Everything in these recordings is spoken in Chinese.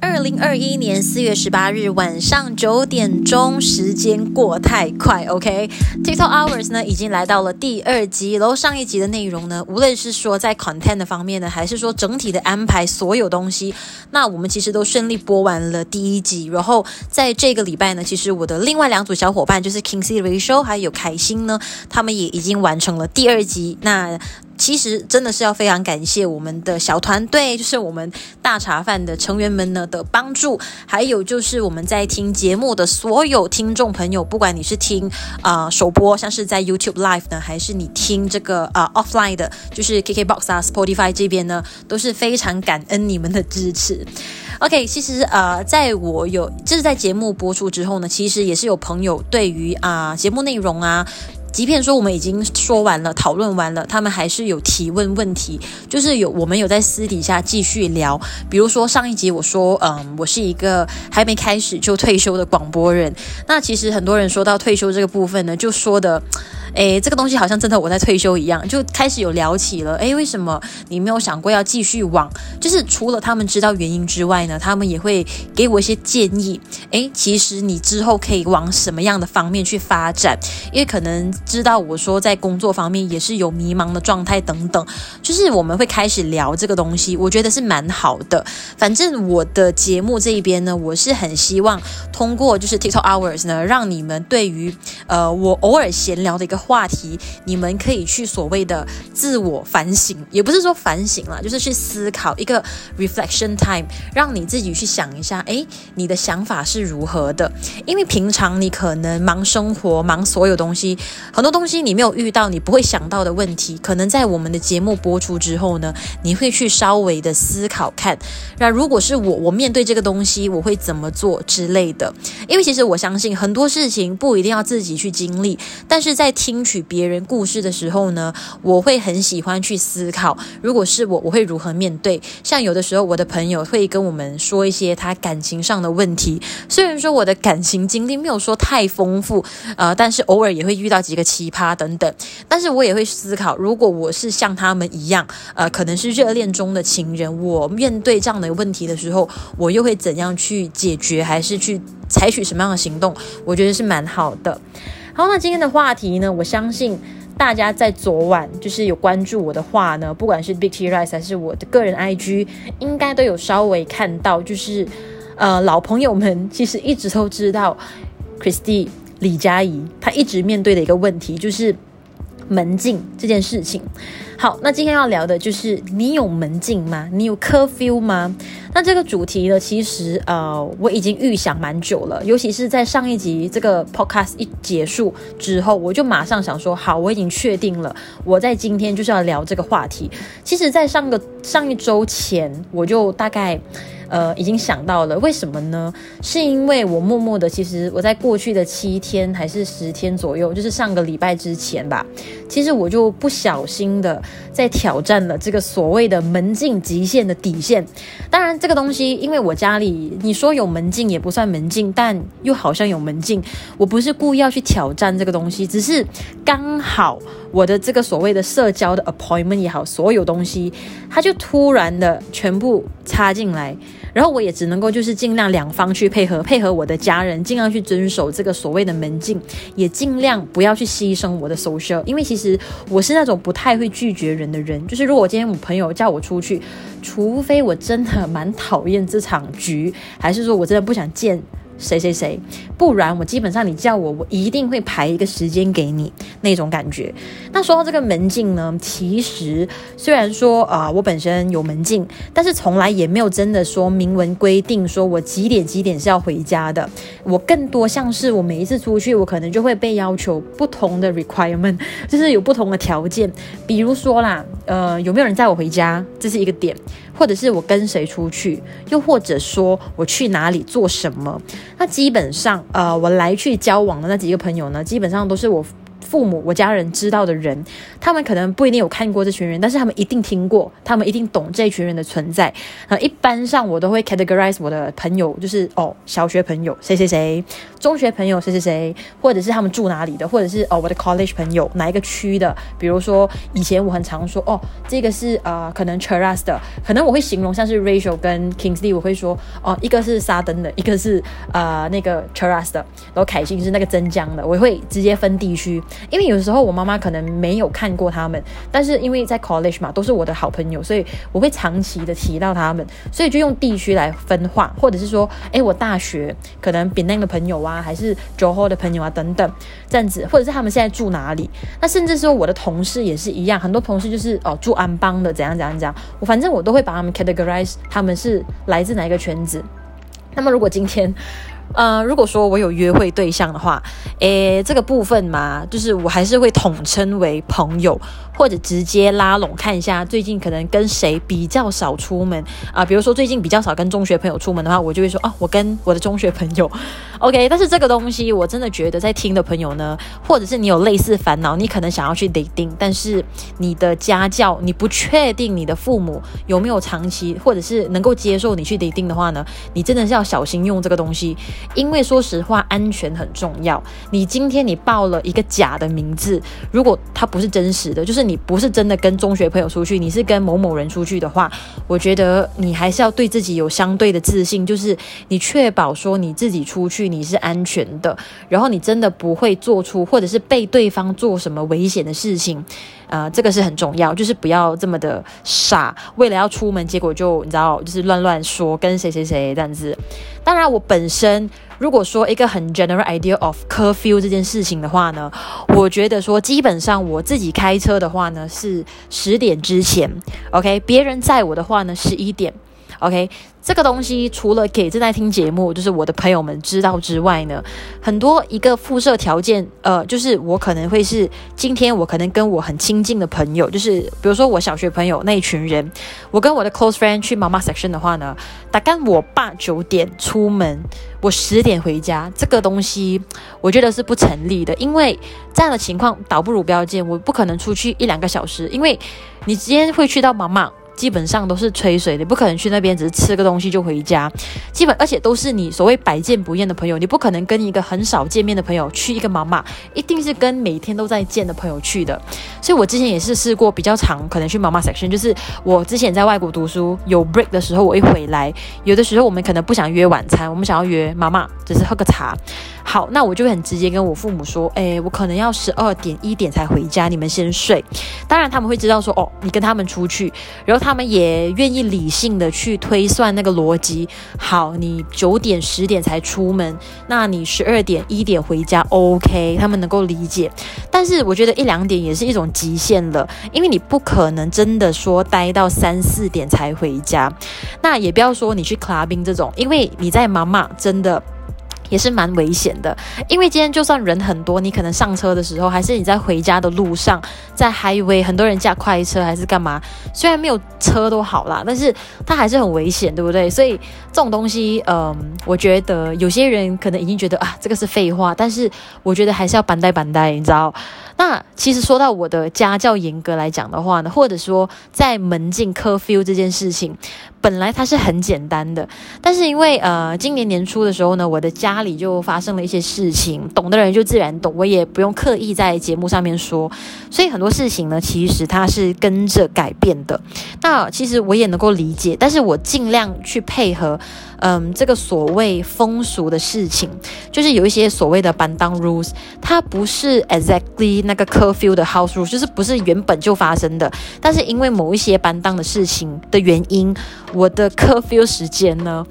二零二一年四月十八日晚上九点钟，时间过太快。OK，TikTok Hours 呢已经来到了第二集，然后上一集的内容呢，无论是说在 content 方面呢，还是说整体的安排所有东西，那我们其实都顺利播完了第一集。然后在这个礼拜呢，其实我的另外两组小伙伴就是 Kingsley Rachel 还有凯欣呢，他们也已经完成了第二集。那其实真的是要非常感谢我们的小团队，就是我们大茶饭的成员们呢的帮助，还有就是我们在听节目的所有听众朋友，不管你是听啊、首播，像是在 YouTube Live 呢，还是你听这个啊、Offline 的，就是 KKBox 啊 Spotify 这边呢，都是非常感恩你们的支持。OK，其实呃，在我有就是在节目播出之后呢，其实也是有朋友对于啊、节目内容啊。即便说我们已经说完了、讨论完了，他们还是有提问问题，就是有我们有在私底下继续聊。比如说上一集我说，嗯，我是一个还没开始就退休的广播人。那其实很多人说到退休这个部分呢，就说的。诶，这个东西好像真的我在退休一样，就开始有聊起了。诶，为什么你没有想过要继续往？就是除了他们知道原因之外呢，他们也会给我一些建议。诶，其实你之后可以往什么样的方面去发展？因为可能知道我说在工作方面也是有迷茫的状态等等，就是我们会开始聊这个东西，我觉得是蛮好的。反正我的节目这一边呢，我是很希望通过就是 TikTok Hours 呢，让你们对于呃我偶尔闲聊的一个。话题，你们可以去所谓的自我反省，也不是说反省了，就是去思考一个 reflection time，让你自己去想一下，诶，你的想法是如何的？因为平常你可能忙生活，忙所有东西，很多东西你没有遇到，你不会想到的问题，可能在我们的节目播出之后呢，你会去稍微的思考看，那如果是我，我面对这个东西，我会怎么做之类的？因为其实我相信很多事情不一定要自己去经历，但是在听。取别人故事的时候呢，我会很喜欢去思考，如果是我，我会如何面对？像有的时候，我的朋友会跟我们说一些他感情上的问题，虽然说我的感情经历没有说太丰富，呃，但是偶尔也会遇到几个奇葩等等。但是我也会思考，如果我是像他们一样，呃，可能是热恋中的情人，我面对这样的问题的时候，我又会怎样去解决，还是去采取什么样的行动？我觉得是蛮好的。好，那今天的话题呢，我相信大家在昨晚就是有关注我的话呢，不管是 Big T Rice 还是我的个人 IG，应该都有稍微看到，就是呃老朋友们其实一直都知道，Christy 李佳怡她一直面对的一个问题就是门禁这件事情。好，那今天要聊的就是你有门禁吗？你有 curfew 吗？那这个主题呢，其实呃我已经预想蛮久了，尤其是在上一集这个 podcast 一结束之后，我就马上想说，好，我已经确定了，我在今天就是要聊这个话题。其实，在上个上一周前，我就大概。呃，已经想到了，为什么呢？是因为我默默的，其实我在过去的七天还是十天左右，就是上个礼拜之前吧，其实我就不小心的在挑战了这个所谓的门禁极限的底线。但，这个东西，因为我家里你说有门禁也不算门禁，但又好像有门禁。我不是故意要去挑战这个东西，只是刚好我的这个所谓的社交的 appointment 也好，所有东西，它就突然的全部插进来。然后我也只能够就是尽量两方去配合，配合我的家人，尽量去遵守这个所谓的门禁，也尽量不要去牺牲我的 social。因为其实我是那种不太会拒绝人的人，就是如果我今天我朋友叫我出去，除非我真的蛮讨厌这场局，还是说我真的不想见。谁谁谁，不然我基本上你叫我，我一定会排一个时间给你那种感觉。那说到这个门禁呢，其实虽然说啊、我本身有门禁，但是从来也没有真的说明文规定说我几点几点是要回家的。我更多像是我每一次出去，我可能就会被要求不同的 requirement，就是有不同的条件。比如说啦，呃，有没有人载我回家，这是一个点。或者是我跟谁出去，又或者说我去哪里做什么，那基本上，呃，我来去交往的那几个朋友呢，基本上都是我父母、我家人知道的人，他们可能不一定有看过这群人，但是他们一定听过，他们一定懂这群人的存在。那一般上我都会 categorize 我的朋友，就是哦，小学朋友谁谁谁，中学朋友谁谁谁，或者是他们住哪里的，或者是哦我的 college 朋友哪一个区的。比如说以前我很常说哦，这个是呃可能 Cheras 的，可能我会形容像是 Rachel 跟 Kingsley，我会说哦一个是沙登的，一个是呃那个 Cheras 的，然后凯欣是那个增江的，我会直接分地区。因为有时候我妈妈可能没有看过他们，但是因为在 college 嘛，都是我的好朋友，所以我会长期的提到他们，所以就用地区来分化，或者是说，哎，我大学可能 Penang 的朋友啊，还是 Joho 的朋友啊等等这样子，或者是他们现在住哪里？那甚至说我的同事也是一样，很多同事就是哦住安邦的，怎样怎样怎样，我反正我都会把他们 categorize，他们是来自哪一个圈子。那么如果今天。呃，如果说我有约会对象的话，诶，这个部分嘛，就是我还是会统称为朋友，或者直接拉拢看一下最近可能跟谁比较少出门啊、比如说最近比较少跟中学朋友出门的话，我就会说啊，我跟我的中学朋友，OK。但是这个东西我真的觉得在听的朋友呢，或者是你有类似烦恼，你可能想要去 dating，但是你的家教你不确定你的父母有没有长期或者是能够接受你去 dating 的话呢，你真的是要小心用这个东西。因为说实话，安全很重要。你今天你报了一个假的名字，如果它不是真实的，就是你不是真的跟中学朋友出去，你是跟某某人出去的话，我觉得你还是要对自己有相对的自信，就是你确保说你自己出去你是安全的，然后你真的不会做出或者是被对方做什么危险的事情。呃，这个是很重要，就是不要这么的傻，为了要出门，结果就你知道，就是乱乱说跟谁谁谁这样子。当然，我本身如果说一个很 general idea of curfew 这件事情的话呢，我觉得说基本上我自己开车的话呢是十点之前，OK，别人载我的话呢是一点。OK，这个东西除了给正在听节目，就是我的朋友们知道之外呢，很多一个附设条件，呃，就是我可能会是今天我可能跟我很亲近的朋友，就是比如说我小学朋友那一群人，我跟我的 close friend 去妈妈 section 的话呢，大概我爸九点出门，我十点回家，这个东西我觉得是不成立的，因为这样的情况倒不如不要见，我不可能出去一两个小时，因为你今天会去到妈妈。基本上都是吹水的，不可能去那边只是吃个东西就回家。基本而且都是你所谓百见不厌的朋友，你不可能跟一个很少见面的朋友去一个妈妈，一定是跟每天都在见的朋友去的。所以我之前也是试过比较长，可能去妈妈 section，就是我之前在外国读书有 break 的时候，我一回来，有的时候我们可能不想约晚餐，我们想要约妈妈，只是喝个茶。好，那我就会很直接跟我父母说，诶，我可能要十二点一点才回家，你们先睡。当然他们会知道说，哦，你跟他们出去，然后他们也愿意理性的去推算那个逻辑。好，你九点十点才出门，那你十二点一点回家，OK，他们能够理解。但是我觉得一两点也是一种极限了，因为你不可能真的说待到三四点才回家。那也不要说你去 clubbing 这种，因为你在妈妈真的。也是蛮危险的，因为今天就算人很多，你可能上车的时候，还是你在回家的路上，在 highway，很多人驾快车还是干嘛？虽然没有车都好啦，但是它还是很危险，对不对？所以这种东西，嗯，我觉得有些人可能已经觉得啊，这个是废话，但是我觉得还是要板带板带，你知道。那其实说到我的家教严格来讲的话呢，或者说在门禁 curfew 这件事情，本来它是很简单的，但是因为呃今年年初的时候呢，我的家里就发生了一些事情，懂的人就自然懂，我也不用刻意在节目上面说，所以很多事情呢，其实它是跟着改变的。那其实我也能够理解，但是我尽量去配合。嗯，这个所谓风俗的事情，就是有一些所谓的班当 rules，它不是 exactly 那个 curfew 的 house rules，就是不是原本就发生的。但是因为某一些班当的事情的原因，我的 curfew 时间呢，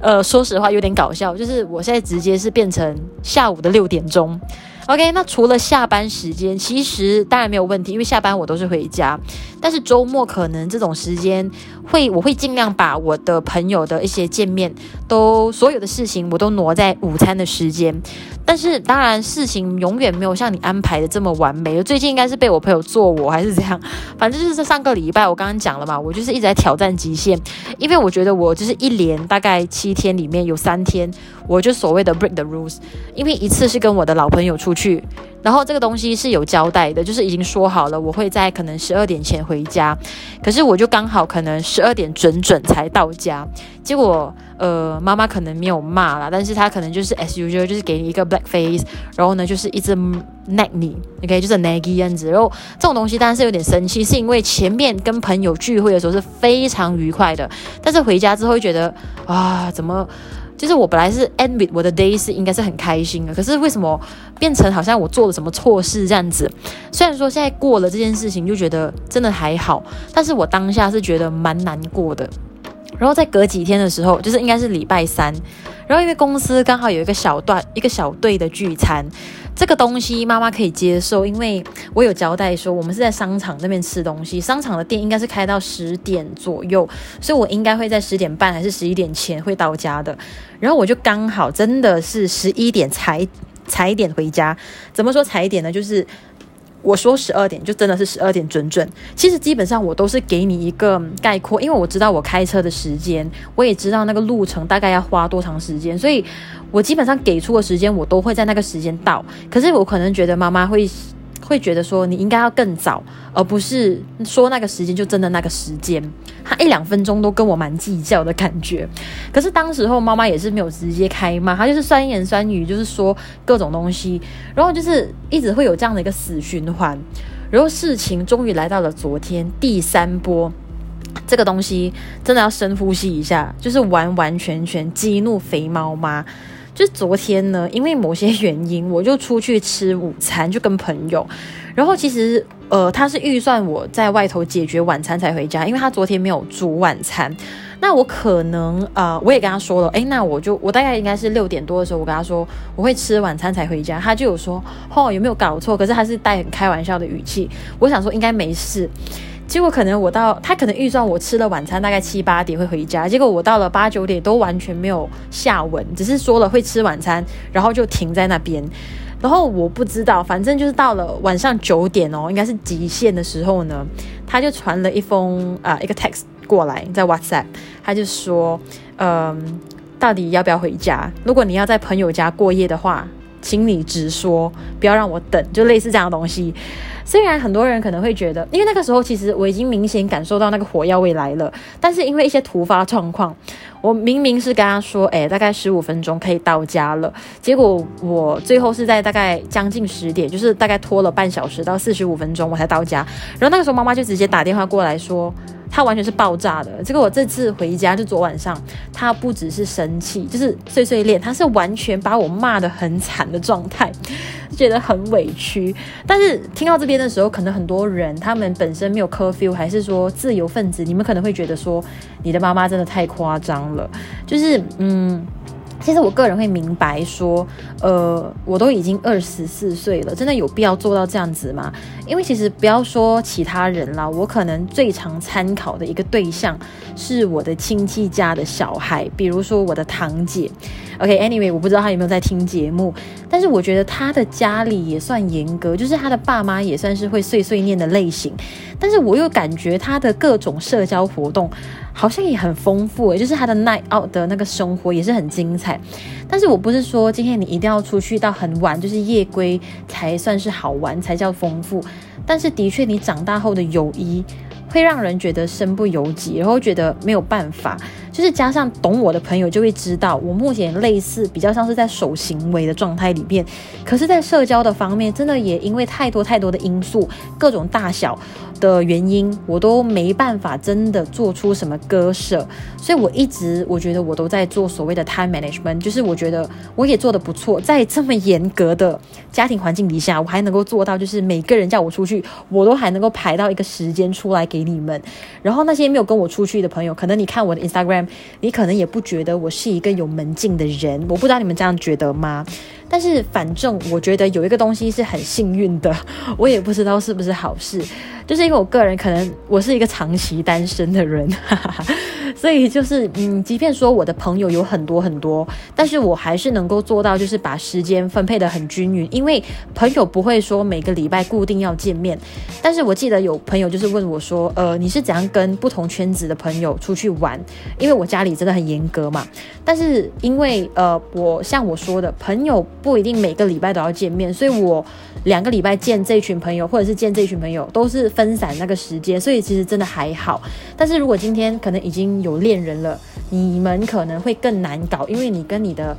呃，说实话有点搞笑，就是我现在直接是变成下午的六点钟。OK，那除了下班时间，其实当然没有问题，因为下班我都是回家。但是周末可能这种时间会，我会尽量把我的朋友的一些见面都所有的事情我都挪在午餐的时间。但是当然事情永远没有像你安排的这么完美。最近应该是被我朋友做我还是怎样，反正就是这上个礼拜我刚刚讲了嘛，我就是一直在挑战极限，因为我觉得我就是一连大概七天里面有三天，我就所谓的 break the rules，因为一次是跟我的老朋友出去。然后这个东西是有交代的，就是已经说好了，我会在可能十二点前回家。可是我就刚好可能十二点准准才到家，结果呃妈妈可能没有骂啦，但是她可能就是 as usual，就是给你一个 black face，然后呢就是一直 nag 你，OK，就是 naggy 样子。然后这种东西当然是有点生气，是因为前面跟朋友聚会的时候是非常愉快的，但是回家之后会觉得啊怎么？就是我本来是 end with 我的 day 是应该是很开心的，可是为什么变成好像我做了什么错事这样子？虽然说现在过了这件事情，就觉得真的还好，但是我当下是觉得蛮难过的。然后在隔几天的时候，就是应该是礼拜三，然后因为公司刚好有一个小段一个小队的聚餐。这个东西妈妈可以接受，因为我有交代说我们是在商场那边吃东西，商场的店应该是开到十点左右，所以我应该会在十点半还是十一点前会到家的。然后我就刚好真的是十一点才踩点回家。怎么说踩点呢？就是。我说十二点就真的是十二点准准。其实基本上我都是给你一个概括，因为我知道我开车的时间，我也知道那个路程大概要花多长时间，所以我基本上给出的时间我都会在那个时间到。可是我可能觉得妈妈会。会觉得说你应该要更早，而不是说那个时间就真的那个时间。他一两分钟都跟我蛮计较的感觉。可是当时候妈妈也是没有直接开骂，她就是酸言酸语，就是说各种东西，然后就是一直会有这样的一个死循环。然后事情终于来到了昨天第三波，这个东西真的要深呼吸一下，就是完完全全激怒肥猫妈。就昨天呢，因为某些原因，我就出去吃午餐，就跟朋友。然后其实，呃，他是预算我在外头解决晚餐才回家，因为他昨天没有煮晚餐。那我可能，呃，我也跟他说了，诶，那我就我大概应该是六点多的时候，我跟他说我会吃晚餐才回家。他就有说，哦，有没有搞错？可是他是带很开玩笑的语气。我想说应该没事。结果可能我到他可能预算我吃了晚餐大概七八点会回家，结果我到了八九点都完全没有下文，只是说了会吃晚餐，然后就停在那边。然后我不知道，反正就是到了晚上九点哦，应该是极限的时候呢，他就传了一封啊、一个 text 过来在 WhatsApp，他就说，嗯、到底要不要回家？如果你要在朋友家过夜的话，请你直说，不要让我等，就类似这样的东西。虽然很多人可能会觉得，因为那个时候其实我已经明显感受到那个火药味来了，但是因为一些突发状况，我明明是跟他说，哎，大概十五分钟可以到家了，结果我最后是在大概将近十点，就是大概拖了半小时到四十五分钟我才到家，然后那个时候妈妈就直接打电话过来说。他完全是爆炸的。这个我这次回家就昨晚上，他不只是生气，就是碎碎念，他是完全把我骂得很惨的状态，觉得很委屈。但是听到这边的时候，可能很多人他们本身没有 curfew，还是说自由分子，你们可能会觉得说你的妈妈真的太夸张了，就是嗯。其实我个人会明白说，呃，我都已经二十四岁了，真的有必要做到这样子吗？因为其实不要说其他人啦，我可能最常参考的一个对象是我的亲戚家的小孩，比如说我的堂姐。OK，Anyway，我不知道他有没有在听节目，但是我觉得他的家里也算严格，就是他的爸妈也算是会碎碎念的类型，但是我又感觉他的各种社交活动。好像也很丰富诶，就是他的 night out 的那个生活也是很精彩。但是我不是说今天你一定要出去到很晚，就是夜归才算是好玩，才叫丰富。但是的确，你长大后的友谊会让人觉得身不由己，然后觉得没有办法。就是加上懂我的朋友就会知道，我目前类似比较像是在守行为的状态里面，可是，在社交的方面，真的也因为太多太多的因素，各种大小的原因，我都没办法真的做出什么割舍。所以我一直我觉得我都在做所谓的 time management，就是我觉得我也做得不错，在这么严格的家庭环境底下，我还能够做到，就是每个人叫我出去，我都还能够排到一个时间出来给你们。然后那些没有跟我出去的朋友，可能你看我的 Instagram。你可能也不觉得我是一个有门禁的人，我不知道你们这样觉得吗？但是反正我觉得有一个东西是很幸运的，我也不知道是不是好事，就是因为我个人可能我是一个长期单身的人，所以就是，嗯，即便说我的朋友有很多很多，但是我还是能够做到，就是把时间分配得很均匀。因为朋友不会说每个礼拜固定要见面，但是我记得有朋友就是问我说，呃，你是怎样跟不同圈子的朋友出去玩？因为我家里真的很严格嘛。但是因为呃，我像我说的，朋友不一定每个礼拜都要见面，所以我两个礼拜见这群朋友，或者是见这群朋友，都是分散那个时间，所以其实真的还好。但是如果今天可能已经有恋人了，你们可能会更难搞，因为你跟你的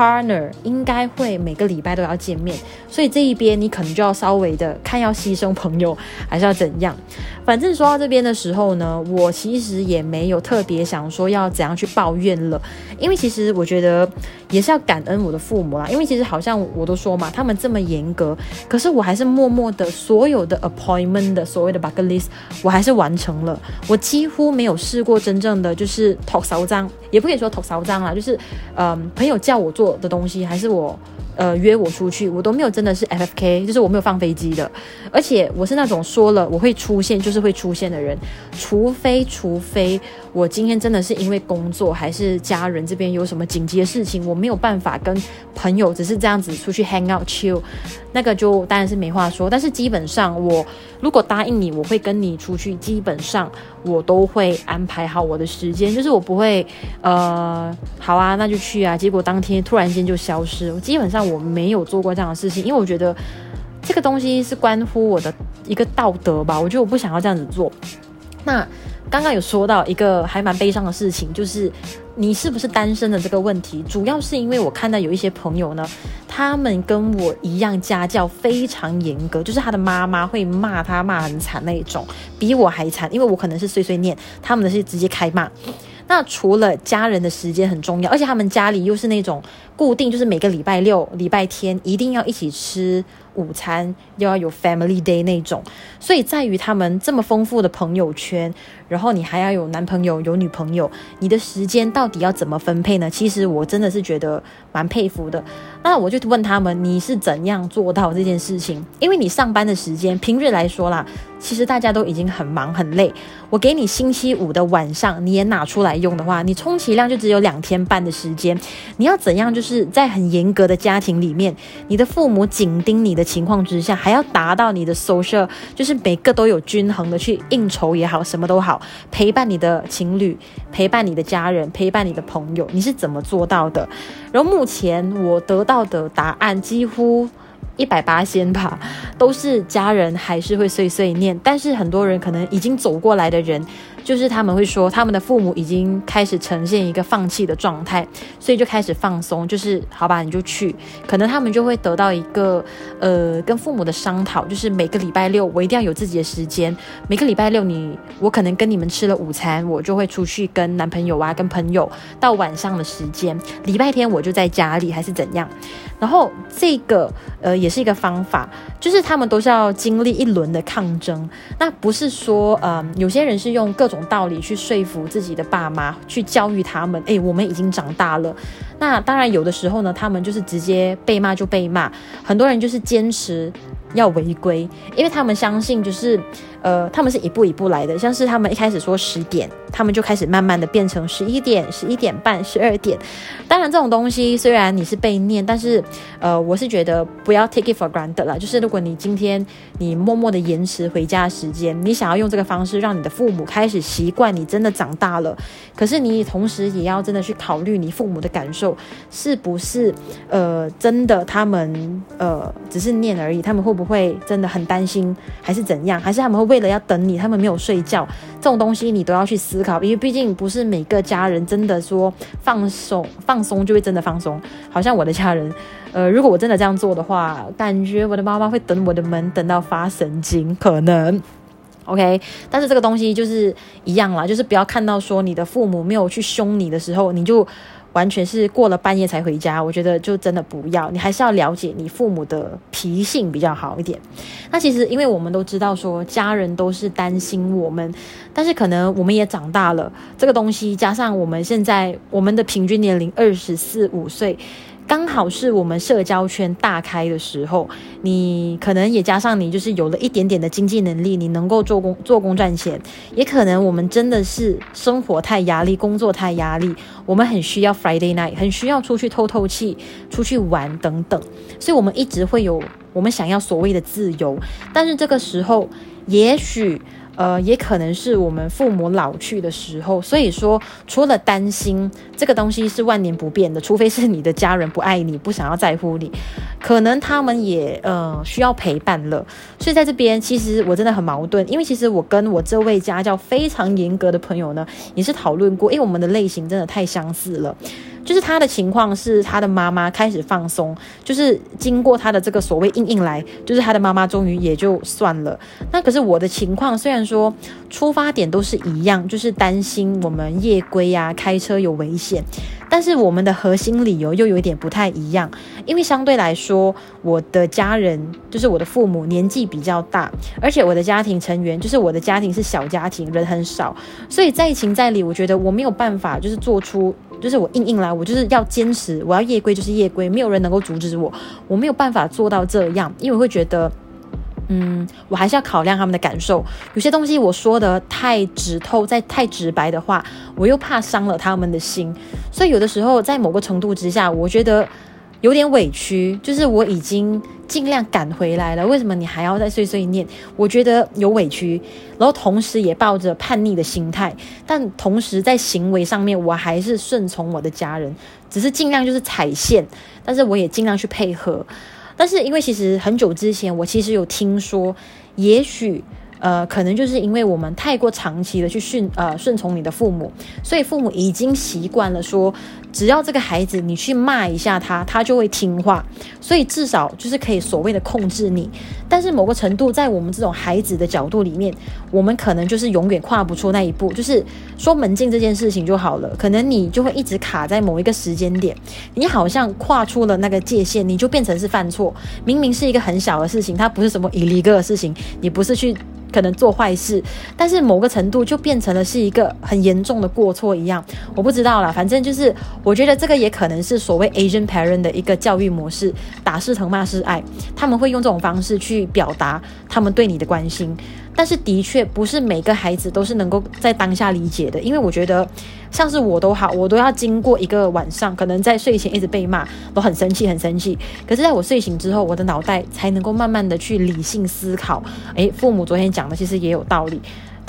partner 应该会每个礼拜都要见面，所以这一边你可能就要稍微的看要牺牲朋友还是要怎样。反正说到这边的时候呢，我其实也没有特别想说要怎样去抱怨了，因为其实我觉得也是要感恩我的父母啦，因为其实好像我都说嘛，他们这么严格，可是我还是默默的所有的 appointment 的所谓的 bucket list 我还是完成了，我几乎没有试过真正的就是托烧章，也不可以说托烧章啦，就是嗯朋友叫我做的东西还是我。呃，约我出去，我都没有真的是 FFK，就是我没有放飞机的，而且我是那种说了我会出现就是会出现的人，除非除非我今天真的是因为工作还是家人这边有什么紧急的事情，我没有办法跟朋友只是这样子出去 hang out chill，那个就当然是没话说。但是基本上我如果答应你，我会跟你出去，基本上我都会安排好我的时间，就是我不会呃好啊那就去啊，结果当天突然间就消失，我基本上。我没有做过这样的事情，因为我觉得这个东西是关乎我的一个道德吧。我觉得我不想要这样子做。那刚刚有说到一个还蛮悲伤的事情，就是你是不是单身的这个问题，主要是因为我看到有一些朋友呢，他们跟我一样家教非常严格，就是他的妈妈会骂他骂很惨那一种，比我还惨，因为我可能是碎碎念，他们的是直接开骂。那除了家人的时间很重要，而且他们家里又是那种固定，就是每个礼拜六、礼拜天一定要一起吃午餐，又要有 family day 那种，所以在于他们这么丰富的朋友圈，然后你还要有男朋友、有女朋友，你的时间到底要怎么分配呢？其实我真的是觉得蛮佩服的。那我就问他们，你是怎样做到这件事情？因为你上班的时间，平日来说啦。其实大家都已经很忙很累，我给你星期五的晚上，你也拿出来用的话，你充其量就只有两天半的时间。你要怎样？就是在很严格的家庭里面，你的父母紧盯你的的情况之下，还要达到你的 social，就是每个都有均衡的去应酬也好，什么都好，陪伴你的情侣，陪伴你的家人，陪伴你的朋友，你是怎么做到的？然后目前我得到的答案几乎。一百八先吧，都是家人还是会碎碎念，但是很多人可能已经走过来的人。就是他们会说，他们的父母已经开始呈现一个放弃的状态，所以就开始放松，就是好吧，你就去。可能他们就会得到一个呃，跟父母的商讨，就是每个礼拜六我一定要有自己的时间。每个礼拜六你我可能跟你们吃了午餐，我就会出去跟男朋友啊，跟朋友到晚上的时间。礼拜天我就在家里还是怎样。然后这个呃也是一个方法，就是他们都是要经历一轮的抗争。那不是说呃有些人是用各种道理去说服自己的爸妈，去教育他们。哎，我们已经长大了。那当然有的时候呢，他们就是直接被骂就被骂。很多人就是坚持要违规，因为他们相信就是。呃，他们是一步一步来的，像是他们一开始说十点，他们就开始慢慢的变成十一点、十一点半、十二点。当然，这种东西虽然你是被念，但是呃，我是觉得不要 take it for granted 啦。就是如果你今天你默默的延迟回家时间，你想要用这个方式让你的父母开始习惯你真的长大了，可是你同时也要真的去考虑你父母的感受，是不是呃真的他们呃只是念而已，他们会不会真的很担心，还是怎样，还是他们会？为了要等你，他们没有睡觉，这种东西你都要去思考，因为毕竟不是每个家人真的说放松放松就会真的放松。好像我的家人，呃，如果我真的这样做的话，感觉我的妈妈会等我的门等到发神经，可能。OK，但是这个东西就是一样啦，就是不要看到说你的父母没有去凶你的时候，你就。完全是过了半夜才回家，我觉得就真的不要，你还是要了解你父母的脾性比较好一点。那其实因为我们都知道说家人都是担心我们，但是可能我们也长大了，这个东西加上我们现在我们的平均年龄二十四五岁。刚好是我们社交圈大开的时候，你可能也加上你就是有了一点点的经济能力，你能够做工做工赚钱，也可能我们真的是生活太压力，工作太压力，我们很需要 Friday night，很需要出去透透气，出去玩等等，所以我们一直会有我们想要所谓的自由，但是这个时候也许。呃，也可能是我们父母老去的时候，所以说除了担心这个东西是万年不变的，除非是你的家人不爱你，不想要在乎你，可能他们也呃需要陪伴了。所以在这边，其实我真的很矛盾，因为其实我跟我这位家教非常严格的朋友呢，也是讨论过，因为我们的类型真的太相似了。就是他的情况是，他的妈妈开始放松，就是经过他的这个所谓硬硬来，就是他的妈妈终于也就算了。那可是我的情况，虽然说出发点都是一样，就是担心我们夜归啊，开车有危险，但是我们的核心理由又有一点不太一样。因为相对来说，我的家人就是我的父母年纪比较大，而且我的家庭成员就是我的家庭是小家庭，人很少，所以在情在理，我觉得我没有办法，就是做出。就是我硬硬来，我就是要坚持，我要夜归就是夜归，没有人能够阻止我，我没有办法做到这样，因为我会觉得，嗯，我还是要考量他们的感受，有些东西我说的太直透，再太直白的话，我又怕伤了他们的心，所以有的时候在某个程度之下，我觉得。有点委屈，就是我已经尽量赶回来了，为什么你还要再碎碎念？我觉得有委屈，然后同时也抱着叛逆的心态，但同时在行为上面我还是顺从我的家人，只是尽量就是踩线，但是我也尽量去配合。但是因为其实很久之前，我其实有听说，也许。呃，可能就是因为我们太过长期的去顺呃顺从你的父母，所以父母已经习惯了说，只要这个孩子你去骂一下他，他就会听话，所以至少就是可以所谓的控制你。但是某个程度，在我们这种孩子的角度里面，我们可能就是永远跨不出那一步。就是说门禁这件事情就好了，可能你就会一直卡在某一个时间点，你好像跨出了那个界限，你就变成是犯错。明明是一个很小的事情，它不是什么 illegal 的事情，你不是去。可能做坏事，但是某个程度就变成了是一个很严重的过错一样。我不知道啦，反正就是我觉得这个也可能是所谓 Asian parent 的一个教育模式，打是疼，骂是爱，他们会用这种方式去表达他们对你的关心。但是的确不是每个孩子都是能够在当下理解的，因为我觉得像是我都好，我都要经过一个晚上，可能在睡前一直被骂，我很生气，很生气。可是在我睡醒之后，我的脑袋才能够慢慢的去理性思考，诶，父母昨天讲的其实也有道理。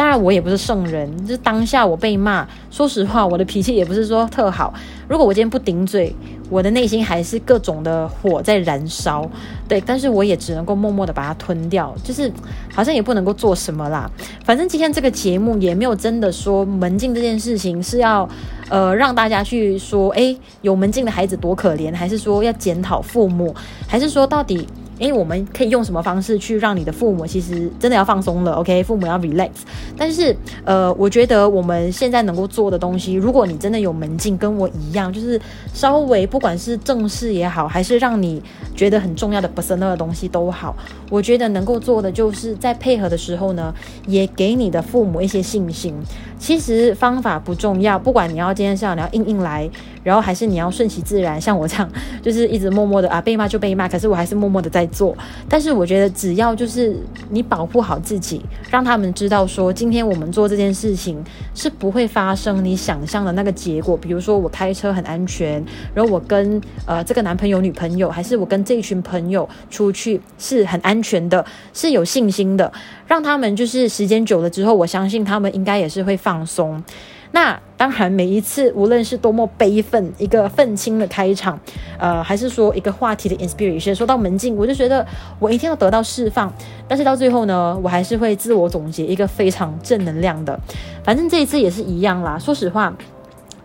当然，我也不是圣人，就是当下我被骂，说实话，我的脾气也不是说特好。如果我今天不顶嘴，我的内心还是各种的火在燃烧，对，但是我也只能够默默的把它吞掉，就是好像也不能够做什么啦。反正今天这个节目也没有真的说门禁这件事情是要，呃，让大家去说，诶，有门禁的孩子多可怜，还是说要检讨父母，还是说到底？因为我们可以用什么方式去让你的父母其实真的要放松了？OK，父母要 relax。但是，呃，我觉得我们现在能够做的东西，如果你真的有门禁，跟我一样，就是稍微不管是正事也好，还是让你觉得很重要的 personal 的东西都好，我觉得能够做的就是在配合的时候呢，也给你的父母一些信心。其实方法不重要，不管你要今天是要你要硬硬来，然后还是你要顺其自然，像我这样，就是一直默默的啊被骂就被骂，可是我还是默默的在做。但是我觉得只要就是你保护好自己，让他们知道说今天我们做这件事情是不会发生你想象的那个结果。比如说我开车很安全，然后我跟呃这个男朋友女朋友，还是我跟这一群朋友出去是很安全的，是有信心的。让他们就是时间久了之后，我相信他们应该也是会放松。那当然，每一次无论是多么悲愤，一个愤青的开场，呃，还是说一个话题的 inspiration，说到门禁，我就觉得我一定要得到释放。但是到最后呢，我还是会自我总结一个非常正能量的。反正这一次也是一样啦。说实话，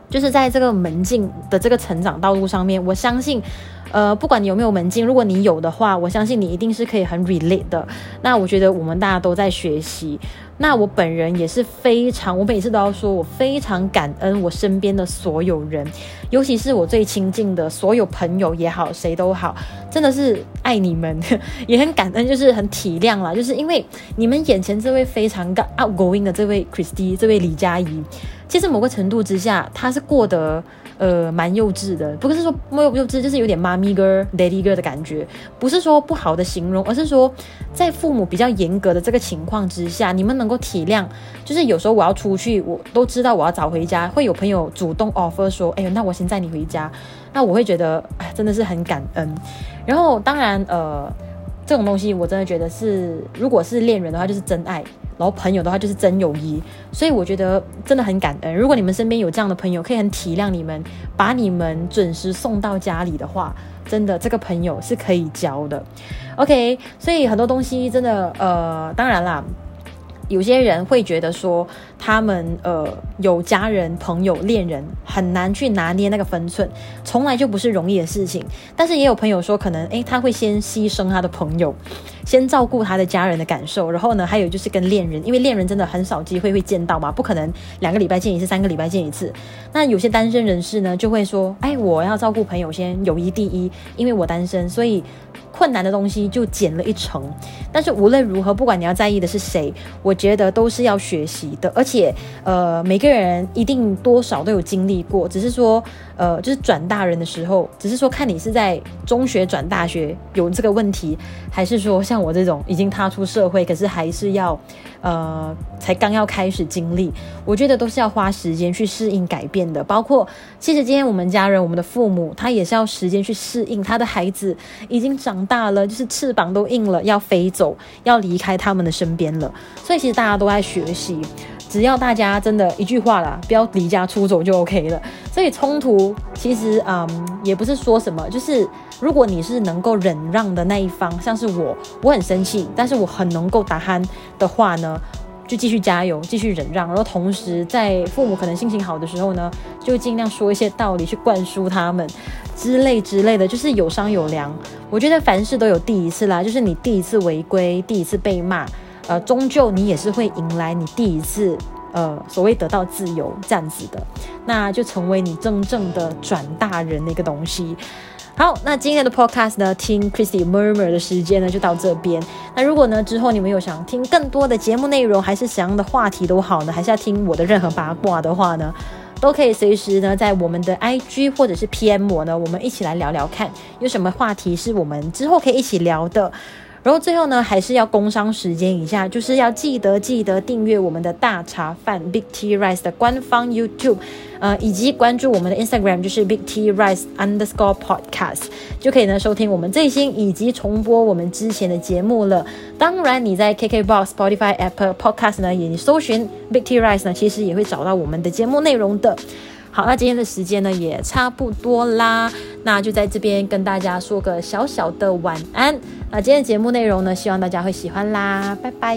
就是在这个门禁的这个成长道路上面，我相信。呃，不管你有没有门禁，如果你有的话，我相信你一定是可以很 relate 的。那我觉得我们大家都在学习。那我本人也是非常，我每次都要说，我非常感恩我身边的所有人，尤其是我最亲近的所有朋友也好，谁都好，真的是爱你们，也很感恩，就是很体谅啦。就是因为你们眼前这位非常 outgoing 的这位 Christy，这位李佳怡。其实某个程度之下，他是过得呃蛮幼稚的，不是说没有幼稚，就是有点妈咪 girl、daddy girl 的感觉，不是说不好的形容，而是说在父母比较严格的这个情况之下，你们能够体谅，就是有时候我要出去，我都知道我要早回家，会有朋友主动 offer 说，哎呦，那我先载你回家，那我会觉得，真的是很感恩。然后当然呃。这种东西我真的觉得是，如果是恋人的话就是真爱，然后朋友的话就是真友谊，所以我觉得真的很感恩。如果你们身边有这样的朋友，可以很体谅你们，把你们准时送到家里的话，真的这个朋友是可以交的。OK，所以很多东西真的，呃，当然啦。有些人会觉得说，他们呃有家人、朋友、恋人，很难去拿捏那个分寸，从来就不是容易的事情。但是也有朋友说，可能诶他会先牺牲他的朋友，先照顾他的家人的感受，然后呢，还有就是跟恋人，因为恋人真的很少机会会见到嘛，不可能两个礼拜见一次，三个礼拜见一次。那有些单身人士呢，就会说，哎，我要照顾朋友先，友谊第一，因为我单身，所以。困难的东西就减了一成，但是无论如何，不管你要在意的是谁，我觉得都是要学习的。而且，呃，每个人一定多少都有经历过，只是说，呃，就是转大人的时候，只是说看你是在中学转大学有这个问题，还是说像我这种已经踏出社会，可是还是要，呃，才刚要开始经历，我觉得都是要花时间去适应改变的。包括，其实今天我们家人，我们的父母，他也是要时间去适应他的孩子已经长。大了，就是翅膀都硬了，要飞走，要离开他们的身边了。所以其实大家都在学习，只要大家真的一句话啦，不要离家出走就 OK 了。所以冲突其实嗯，也不是说什么，就是如果你是能够忍让的那一方，像是我，我很生气，但是我很能够打鼾的话呢，就继续加油，继续忍让，然后同时在父母可能心情好的时候呢，就尽量说一些道理去灌输他们之类之类的，就是有商有量。我觉得凡事都有第一次啦，就是你第一次违规，第一次被骂，呃，终究你也是会迎来你第一次呃所谓得到自由这样子的，那就成为你真正的转大人的一个东西。好，那今天的 podcast 呢，听 Christy Murmur 的时间呢就到这边。那如果呢之后你们有想听更多的节目内容，还是想要的话题都好呢，还是要听我的任何八卦的话呢，都可以随时呢在我们的 IG 或者是 PM 我呢，我们一起来聊聊看，有什么话题是我们之后可以一起聊的。然后最后呢，还是要工商时间一下，就是要记得记得订阅我们的大茶饭 Big Tea Rice 的官方 YouTube，呃，以及关注我们的 Instagram，就是 Big Tea Rice Underscore Podcast，就可以呢收听我们最新以及重播我们之前的节目了。当然，你在 KKBox、Spotify、Apple Podcast 呢，也搜寻 Big Tea Rice 呢，其实也会找到我们的节目内容的。好那今天的时间呢也差不多啦。那就在这边跟大家说个小小的晚安。那今天的节目内容呢希望大家会喜欢啦拜拜。